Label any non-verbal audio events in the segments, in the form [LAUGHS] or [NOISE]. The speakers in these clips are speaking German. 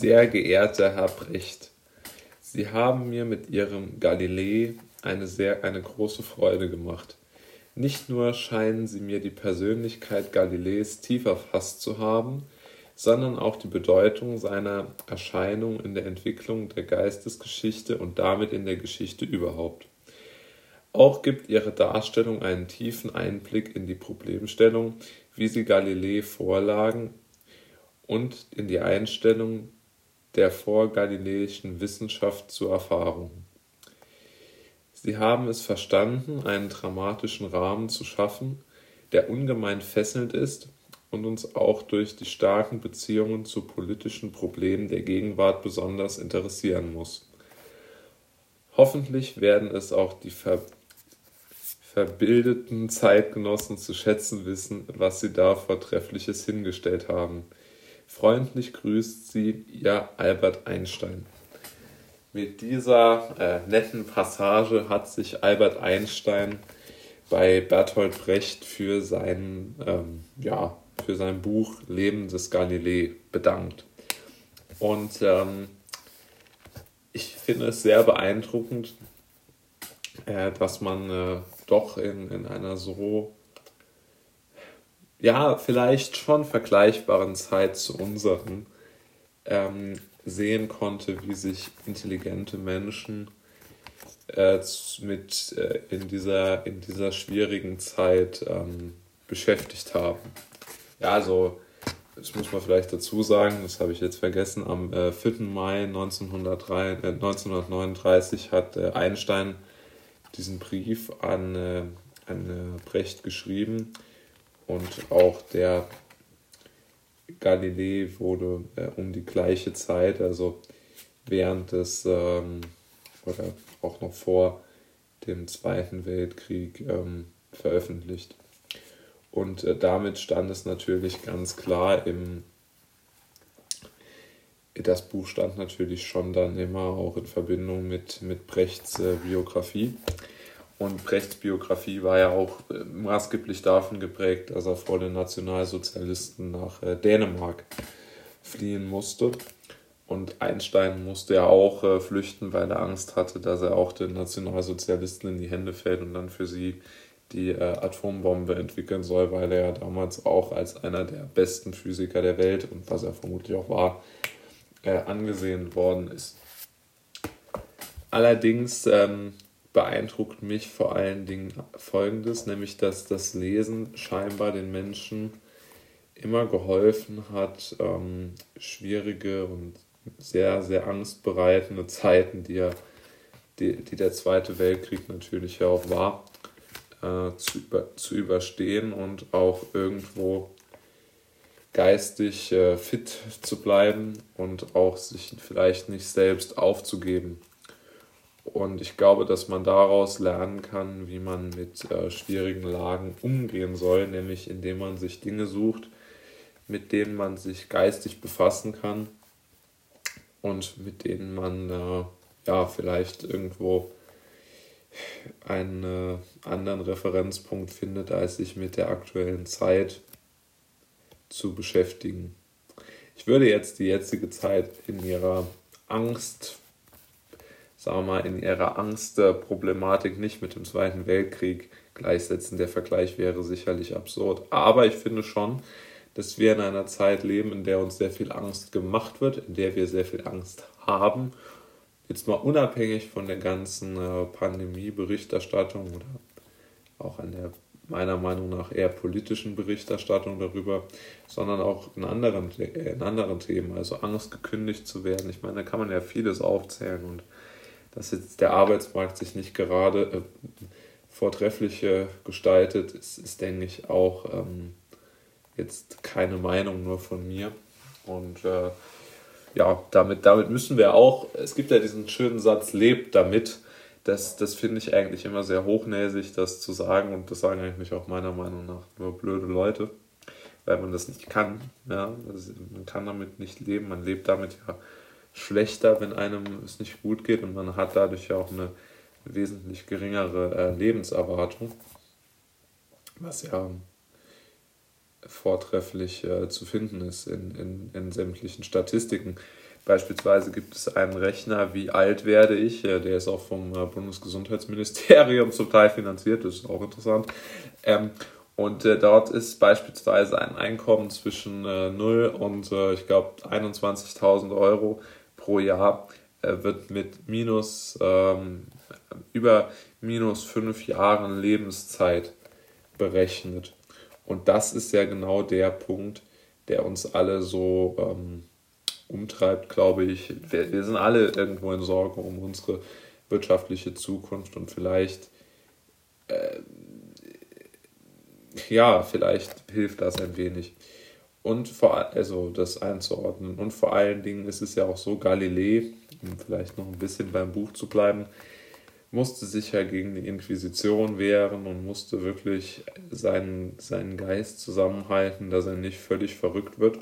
Sehr geehrter Herr Brecht, Sie haben mir mit Ihrem Galilei eine sehr eine große Freude gemacht. Nicht nur scheinen Sie mir die Persönlichkeit Galileis tief erfasst zu haben, sondern auch die Bedeutung seiner Erscheinung in der Entwicklung der Geistesgeschichte und damit in der Geschichte überhaupt. Auch gibt ihre Darstellung einen tiefen Einblick in die Problemstellung, wie sie Galilei vorlagen, und in die Einstellung der vorgalileischen Wissenschaft zur Erfahrung. Sie haben es verstanden, einen dramatischen Rahmen zu schaffen, der ungemein fesselnd ist und uns auch durch die starken Beziehungen zu politischen Problemen der Gegenwart besonders interessieren muss. Hoffentlich werden es auch die ver verbildeten Zeitgenossen zu schätzen wissen, was sie da Vortreffliches hingestellt haben. Freundlich grüßt sie ihr Albert Einstein. Mit dieser äh, netten Passage hat sich Albert Einstein bei Bertolt Brecht für sein ähm, ja, für sein Buch Leben des Galilei bedankt. Und ähm, ich finde es sehr beeindruckend, äh, dass man äh, doch in, in einer so, ja, vielleicht schon vergleichbaren Zeit zu unseren ähm, sehen konnte, wie sich intelligente Menschen äh, mit äh, in, dieser, in dieser schwierigen Zeit ähm, beschäftigt haben. Ja, also das muss man vielleicht dazu sagen, das habe ich jetzt vergessen, am äh, 4. Mai 1903, äh, 1939 hat äh, Einstein diesen Brief an, äh, an äh, Brecht geschrieben und auch der Galilei wurde äh, um die gleiche Zeit, also während des ähm, oder auch noch vor dem Zweiten Weltkrieg ähm, veröffentlicht. Und äh, damit stand es natürlich ganz klar im, das Buch stand natürlich schon dann immer auch in Verbindung mit, mit Brechts äh, Biografie. Und Brechts Biografie war ja auch äh, maßgeblich davon geprägt, dass er vor den Nationalsozialisten nach äh, Dänemark fliehen musste. Und Einstein musste ja auch äh, flüchten, weil er Angst hatte, dass er auch den Nationalsozialisten in die Hände fällt und dann für sie die Atombombe entwickeln soll, weil er ja damals auch als einer der besten Physiker der Welt und was er vermutlich auch war, angesehen worden ist. Allerdings ähm, beeindruckt mich vor allen Dingen Folgendes, nämlich dass das Lesen scheinbar den Menschen immer geholfen hat, ähm, schwierige und sehr, sehr angstbereitende Zeiten, die ja die, die der Zweite Weltkrieg natürlich ja auch war, äh, zu, über, zu überstehen und auch irgendwo geistig äh, fit zu bleiben und auch sich vielleicht nicht selbst aufzugeben. Und ich glaube, dass man daraus lernen kann, wie man mit äh, schwierigen Lagen umgehen soll, nämlich indem man sich Dinge sucht, mit denen man sich geistig befassen kann und mit denen man äh, ja vielleicht irgendwo einen äh, anderen Referenzpunkt findet, als sich mit der aktuellen Zeit zu beschäftigen. Ich würde jetzt die jetzige Zeit in ihrer Angst, sagen wir mal, in ihrer Angstproblematik nicht mit dem Zweiten Weltkrieg gleichsetzen. Der Vergleich wäre sicherlich absurd. Aber ich finde schon, dass wir in einer Zeit leben, in der uns sehr viel Angst gemacht wird, in der wir sehr viel Angst haben jetzt mal unabhängig von der ganzen äh, Pandemie-Berichterstattung oder auch an der meiner Meinung nach eher politischen Berichterstattung darüber, sondern auch in anderen, äh, in anderen Themen, also Angst gekündigt zu werden. Ich meine, da kann man ja vieles aufzählen und dass jetzt der Arbeitsmarkt sich nicht gerade äh, vortrefflich gestaltet, ist, ist, denke ich, auch ähm, jetzt keine Meinung nur von mir. Und äh, ja, damit, damit müssen wir auch, es gibt ja diesen schönen Satz, lebt damit. Das, das finde ich eigentlich immer sehr hochnäsig, das zu sagen. Und das sagen eigentlich auch meiner Meinung nach nur blöde Leute, weil man das nicht kann. Ja? Also man kann damit nicht leben. Man lebt damit ja schlechter, wenn einem es nicht gut geht. Und man hat dadurch ja auch eine wesentlich geringere äh, Lebenserwartung. Was ja vortrefflich äh, zu finden ist in, in, in sämtlichen Statistiken. Beispielsweise gibt es einen Rechner, wie alt werde ich? Der ist auch vom äh, Bundesgesundheitsministerium [LAUGHS] zum Teil finanziert, das ist auch interessant. Ähm, und äh, dort ist beispielsweise ein Einkommen zwischen äh, 0 und äh, ich glaube 21.000 Euro pro Jahr äh, wird mit minus ähm, über minus fünf Jahren Lebenszeit berechnet. Und das ist ja genau der Punkt, der uns alle so ähm, umtreibt, glaube ich. Wir, wir sind alle irgendwo in Sorge um unsere wirtschaftliche Zukunft und vielleicht, äh, ja, vielleicht hilft das ein wenig. Und vor also das einzuordnen. Und vor allen Dingen ist es ja auch so, Galilei, um vielleicht noch ein bisschen beim Buch zu bleiben, musste sich ja gegen die Inquisition wehren und musste wirklich seinen, seinen Geist zusammenhalten, dass er nicht völlig verrückt wird.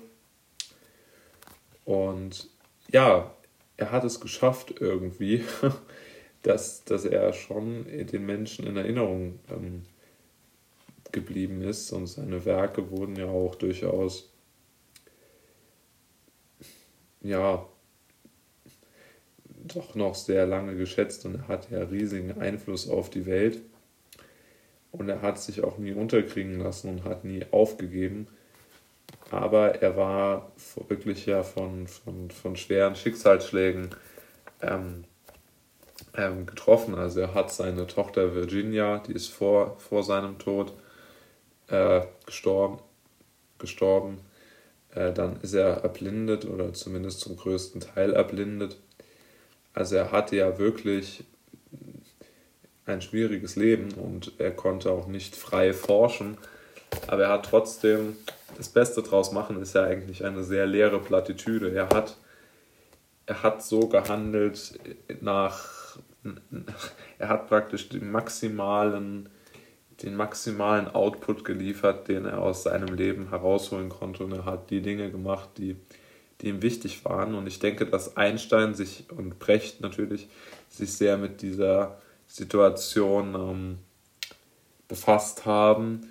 Und ja, er hat es geschafft irgendwie, [LAUGHS] dass, dass er schon den Menschen in Erinnerung ähm, geblieben ist und seine Werke wurden ja auch durchaus ja doch noch sehr lange geschätzt und er hat ja riesigen Einfluss auf die Welt und er hat sich auch nie unterkriegen lassen und hat nie aufgegeben aber er war wirklich ja von, von, von schweren Schicksalsschlägen ähm, ähm, getroffen. Also er hat seine Tochter Virginia, die ist vor, vor seinem Tod äh, gestorben. gestorben. Äh, dann ist er erblindet oder zumindest zum größten Teil erblindet. Also er hatte ja wirklich ein schwieriges Leben und er konnte auch nicht frei forschen. Aber er hat trotzdem das Beste draus machen, ist ja eigentlich eine sehr leere Plattitüde. Er hat, er hat so gehandelt nach, er hat praktisch den maximalen, den maximalen Output geliefert, den er aus seinem Leben herausholen konnte. Und er hat die Dinge gemacht, die, die ihm wichtig waren. Und ich denke, dass Einstein sich und Brecht natürlich sich sehr mit dieser Situation ähm, befasst haben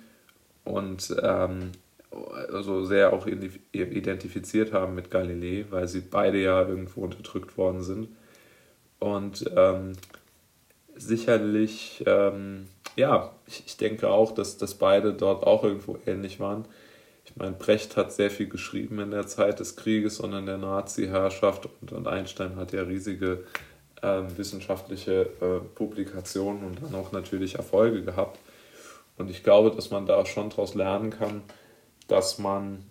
und ähm, also sehr auch identifiziert haben mit Galilei, weil sie beide ja irgendwo unterdrückt worden sind. Und ähm, sicherlich, ähm, ja, ich, ich denke auch, dass, dass beide dort auch irgendwo ähnlich waren. Ich meine, Brecht hat sehr viel geschrieben in der Zeit des Krieges und in der Nazi-Herrschaft und, und Einstein hat ja riesige äh, wissenschaftliche äh, Publikationen und dann auch natürlich Erfolge gehabt. Und ich glaube, dass man da schon daraus lernen kann, dass man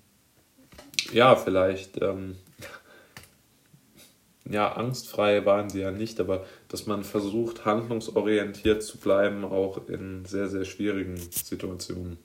ja vielleicht ähm, ja angstfrei waren sie ja nicht, aber dass man versucht handlungsorientiert zu bleiben auch in sehr sehr schwierigen Situationen.